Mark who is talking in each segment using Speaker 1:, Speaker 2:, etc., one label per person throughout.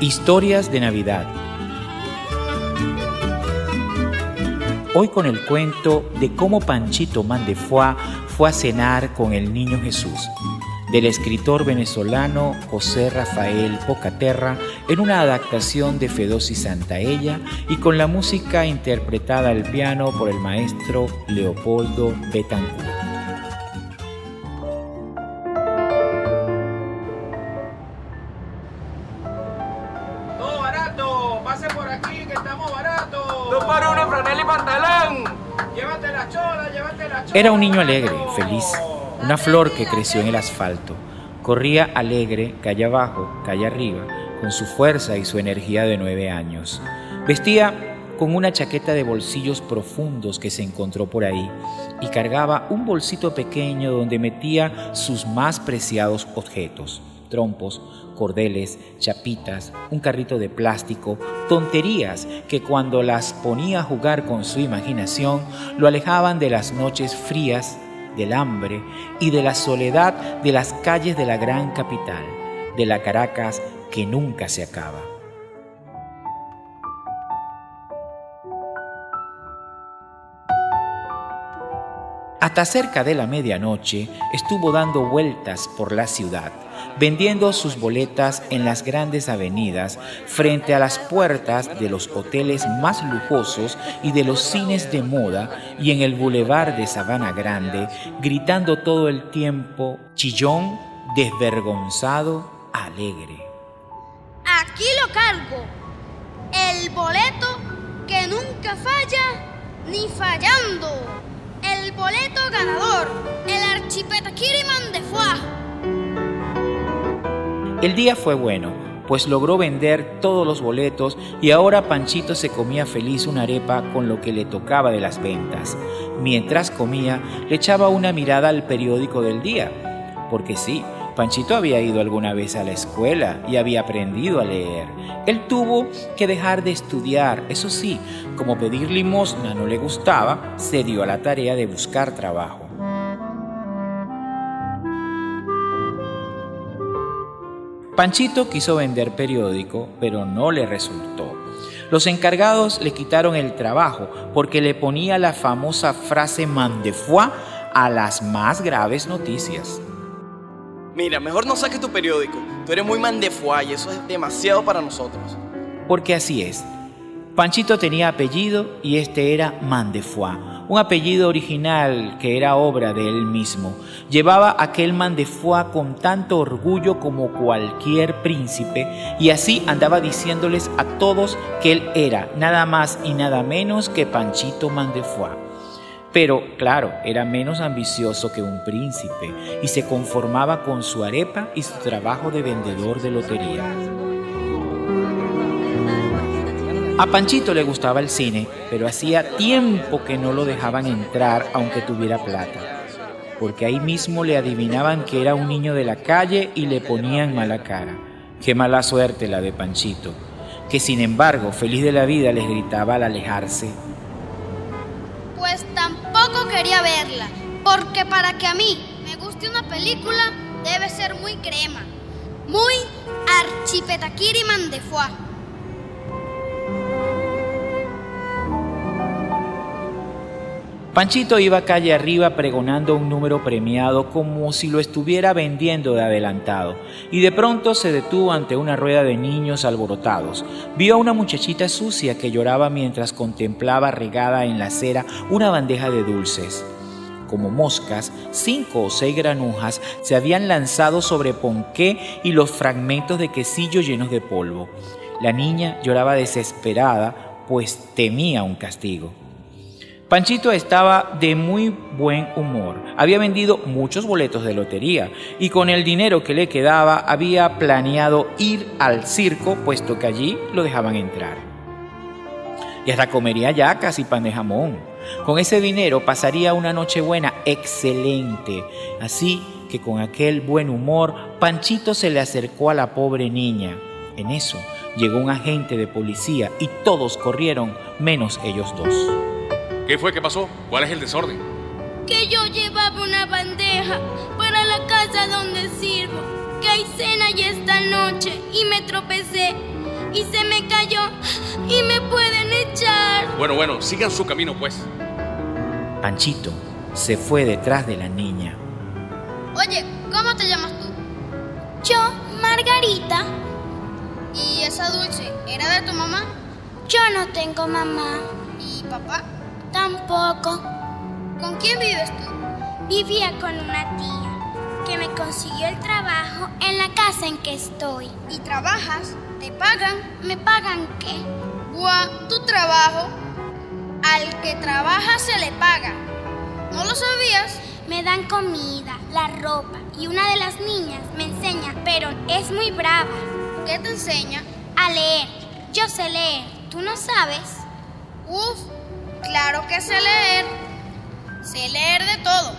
Speaker 1: Historias de Navidad. Hoy con el cuento de cómo Panchito Mandefua fue a cenar con el niño Jesús, del escritor venezolano José Rafael Pocaterra en una adaptación de Fedosi Santaella y con la música interpretada al piano por el maestro Leopoldo Betancourt. Era un niño alegre, feliz, una flor que creció en el asfalto. Corría alegre, calle abajo, calle arriba, con su fuerza y su energía de nueve años. Vestía con una chaqueta de bolsillos profundos que se encontró por ahí y cargaba un bolsito pequeño donde metía sus más preciados objetos, trompos, cordeles, chapitas, un carrito de plástico, tonterías que cuando las ponía a jugar con su imaginación lo alejaban de las noches frías, del hambre y de la soledad de las calles de la gran capital, de la Caracas que nunca se acaba. Hasta cerca de la medianoche estuvo dando vueltas por la ciudad, vendiendo sus boletas en las grandes avenidas, frente a las puertas de los hoteles más lujosos y de los cines de moda y en el bulevar de Sabana Grande, gritando todo el tiempo, chillón, desvergonzado, alegre.
Speaker 2: Aquí lo cargo, el boleto que nunca falla ni fallando boleto ganador, el archipeta Kiriman de Fuá.
Speaker 1: El día fue bueno, pues logró vender todos los boletos y ahora Panchito se comía feliz una arepa con lo que le tocaba de las ventas. Mientras comía, le echaba una mirada al periódico del día, porque sí, Panchito había ido alguna vez a la escuela y había aprendido a leer. Él tuvo que dejar de estudiar, eso sí, como pedir limosna no le gustaba, se dio a la tarea de buscar trabajo. Panchito quiso vender periódico, pero no le resultó. Los encargados le quitaron el trabajo porque le ponía la famosa frase mandefua a las más graves noticias.
Speaker 3: Mira, mejor no saques tu periódico. Tú eres muy mandefuá y eso es demasiado para nosotros.
Speaker 1: Porque así es. Panchito tenía apellido y este era Mandefuá, un apellido original que era obra de él mismo. Llevaba aquel Mandefuá con tanto orgullo como cualquier príncipe y así andaba diciéndoles a todos que él era nada más y nada menos que Panchito Mandefuá. Pero, claro, era menos ambicioso que un príncipe y se conformaba con su arepa y su trabajo de vendedor de lotería. A Panchito le gustaba el cine, pero hacía tiempo que no lo dejaban entrar aunque tuviera plata, porque ahí mismo le adivinaban que era un niño de la calle y le ponían mala cara. Qué mala suerte la de Panchito, que sin embargo, feliz de la vida, les gritaba al alejarse,
Speaker 2: verla, porque para que a mí me guste una película debe ser muy crema, muy archipetaquiriman de
Speaker 1: Panchito iba calle arriba pregonando un número premiado como si lo estuviera vendiendo de adelantado, y de pronto se detuvo ante una rueda de niños alborotados. Vio a una muchachita sucia que lloraba mientras contemplaba regada en la acera una bandeja de dulces. Como moscas, cinco o seis granujas se habían lanzado sobre ponqué y los fragmentos de quesillo llenos de polvo. La niña lloraba desesperada, pues temía un castigo. Panchito estaba de muy buen humor. Había vendido muchos boletos de lotería y con el dinero que le quedaba había planeado ir al circo, puesto que allí lo dejaban entrar. Y hasta comería yacas y pan de jamón. Con ese dinero pasaría una noche buena excelente. Así que con aquel buen humor, Panchito se le acercó a la pobre niña. En eso llegó un agente de policía y todos corrieron, menos ellos dos.
Speaker 4: ¿Qué fue? ¿Qué pasó? ¿Cuál es el desorden?
Speaker 2: Que yo llevaba una bandeja para la casa donde sirvo, que hay cena ya esta noche y me tropecé y se me cayó y me pueden echar.
Speaker 4: Bueno, bueno, sigan su camino pues.
Speaker 1: Panchito se fue detrás de la niña.
Speaker 2: Oye, ¿cómo te llamas tú?
Speaker 5: Yo, Margarita.
Speaker 2: ¿Y esa dulce era de tu mamá?
Speaker 5: Yo no tengo mamá.
Speaker 2: ¿Y papá?
Speaker 5: Tampoco.
Speaker 2: ¿Con quién vives tú?
Speaker 5: Vivía con una tía que me consiguió el trabajo en la casa en que estoy.
Speaker 2: ¿Y trabajas? ¿Te pagan?
Speaker 5: ¿Me pagan qué?
Speaker 2: Buah, tu trabajo. Al que trabaja se le paga. ¿No lo sabías?
Speaker 5: Me dan comida, la ropa y una de las niñas me enseña, pero es muy brava.
Speaker 2: ¿Qué te enseña?
Speaker 5: A leer. Yo sé leer. ¿Tú no sabes?
Speaker 2: Uf, claro que sé leer. Sé leer de todo.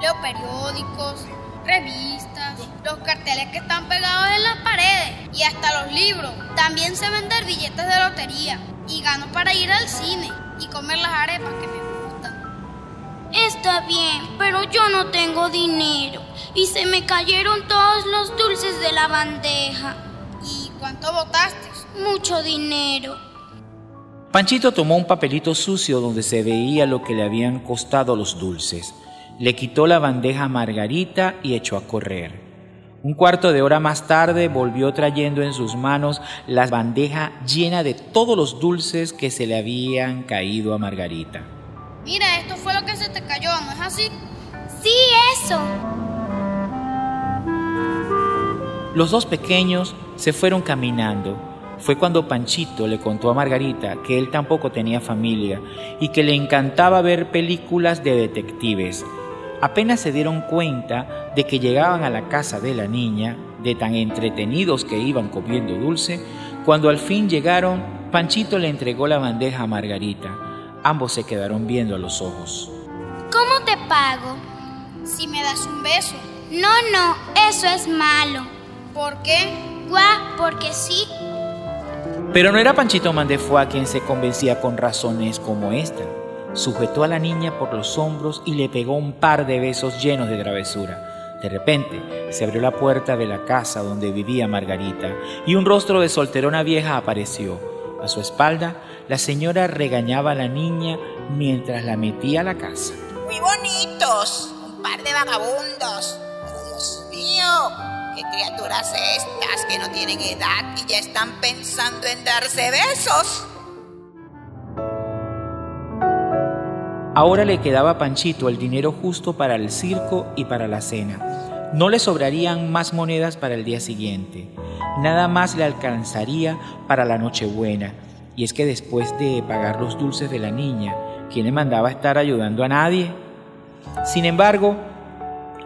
Speaker 2: Leo periódicos, revistas, los carteles que están pegados en las paredes y hasta los libros. También sé vender billetes de lotería y gano para ir al cine y comer las arepas que me gustan.
Speaker 5: Está bien, pero yo no tengo dinero y se me cayeron todos los dulces de la bandeja.
Speaker 2: ¿Y cuánto botaste?
Speaker 5: Mucho dinero.
Speaker 1: Panchito tomó un papelito sucio donde se veía lo que le habían costado los dulces. Le quitó la bandeja a Margarita y echó a correr. Un cuarto de hora más tarde volvió trayendo en sus manos la bandeja llena de todos los dulces que se le habían caído a Margarita.
Speaker 2: Mira, esto fue lo que se te cayó, ¿no es así?
Speaker 5: Sí, eso.
Speaker 1: Los dos pequeños se fueron caminando. Fue cuando Panchito le contó a Margarita que él tampoco tenía familia y que le encantaba ver películas de detectives. Apenas se dieron cuenta de que llegaban a la casa de la niña, de tan entretenidos que iban comiendo dulce, cuando al fin llegaron, Panchito le entregó la bandeja a Margarita. Ambos se quedaron viendo a los ojos.
Speaker 5: ¿Cómo te pago?
Speaker 2: Si me das un beso.
Speaker 5: No, no, eso es malo.
Speaker 2: ¿Por qué?
Speaker 5: Guau, porque sí.
Speaker 1: Pero no era Panchito Mandefua quien se convencía con razones como esta. Sujetó a la niña por los hombros y le pegó un par de besos llenos de travesura. De repente se abrió la puerta de la casa donde vivía Margarita y un rostro de solterona vieja apareció. A su espalda, la señora regañaba a la niña mientras la metía a la casa.
Speaker 6: Muy bonitos, un par de vagabundos. Dios mío, criaturas estas que no tienen edad y ya están pensando en darse besos.
Speaker 1: Ahora le quedaba a Panchito el dinero justo para el circo y para la cena. No le sobrarían más monedas para el día siguiente. Nada más le alcanzaría para la Nochebuena. Y es que después de pagar los dulces de la niña, ¿quién le mandaba estar ayudando a nadie? Sin embargo,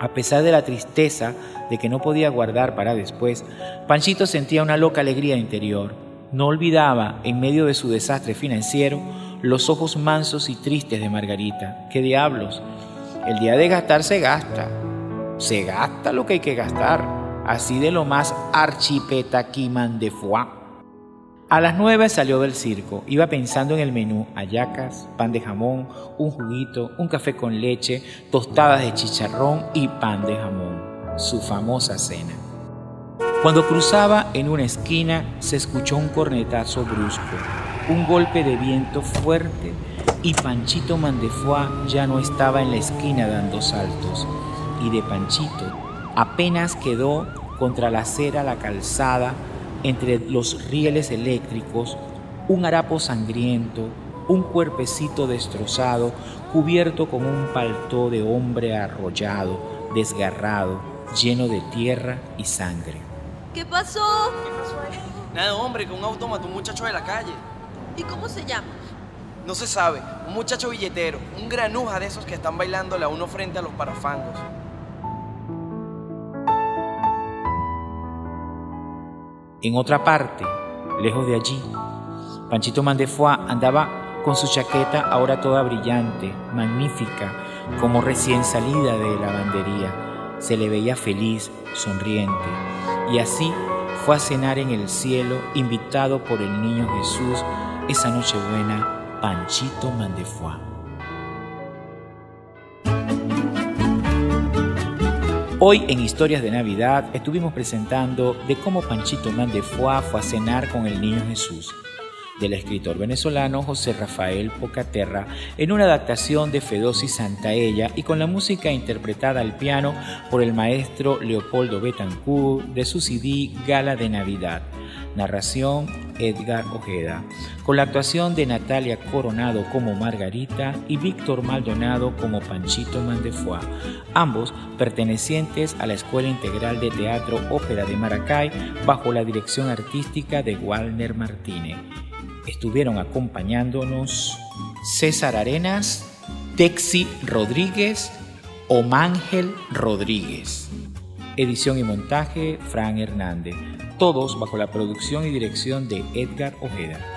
Speaker 1: a pesar de la tristeza de que no podía guardar para después, Panchito sentía una loca alegría interior. No olvidaba, en medio de su desastre financiero, los ojos mansos y tristes de Margarita. ¿Qué diablos? El día de gastar se gasta. Se gasta lo que hay que gastar. Así de lo más archipetaquiman de. A las nueve salió del circo. Iba pensando en el menú: hallacas, pan de jamón, un juguito, un café con leche, tostadas de chicharrón y pan de jamón. Su famosa cena. Cuando cruzaba en una esquina se escuchó un cornetazo brusco, un golpe de viento fuerte y Panchito Mandefua ya no estaba en la esquina dando saltos. Y de Panchito apenas quedó contra la acera la calzada entre los rieles eléctricos, un harapo sangriento, un cuerpecito destrozado, cubierto con un paltó de hombre arrollado, desgarrado, lleno de tierra y sangre.
Speaker 7: ¿Qué pasó?
Speaker 3: Nada, hombre, que un auto mató a un muchacho de la calle.
Speaker 7: ¿Y cómo se llama?
Speaker 3: No se sabe, un muchacho billetero, un granuja de esos que están bailándole a uno frente a los parafangos.
Speaker 1: En otra parte, lejos de allí, Panchito Mandefua andaba con su chaqueta ahora toda brillante, magnífica, como recién salida de lavandería. Se le veía feliz, sonriente, y así fue a cenar en el cielo, invitado por el niño Jesús, esa noche buena, Panchito Mandefua. Hoy en Historias de Navidad estuvimos presentando de cómo Panchito Mandefua fue a cenar con el niño Jesús, del escritor venezolano José Rafael Pocaterra, en una adaptación de Fedosi Santaella y con la música interpretada al piano por el maestro Leopoldo Betancourt de su CD Gala de Navidad. Narración Edgar Ojeda, con la actuación de Natalia Coronado como Margarita y Víctor Maldonado como Panchito Mandefua, ambos pertenecientes a la Escuela Integral de Teatro Ópera de Maracay bajo la dirección artística de Walner Martínez. Estuvieron acompañándonos César Arenas, Texi Rodríguez o Mángel Rodríguez. Edición y montaje Fran Hernández todos bajo la producción y dirección de Edgar Ojeda.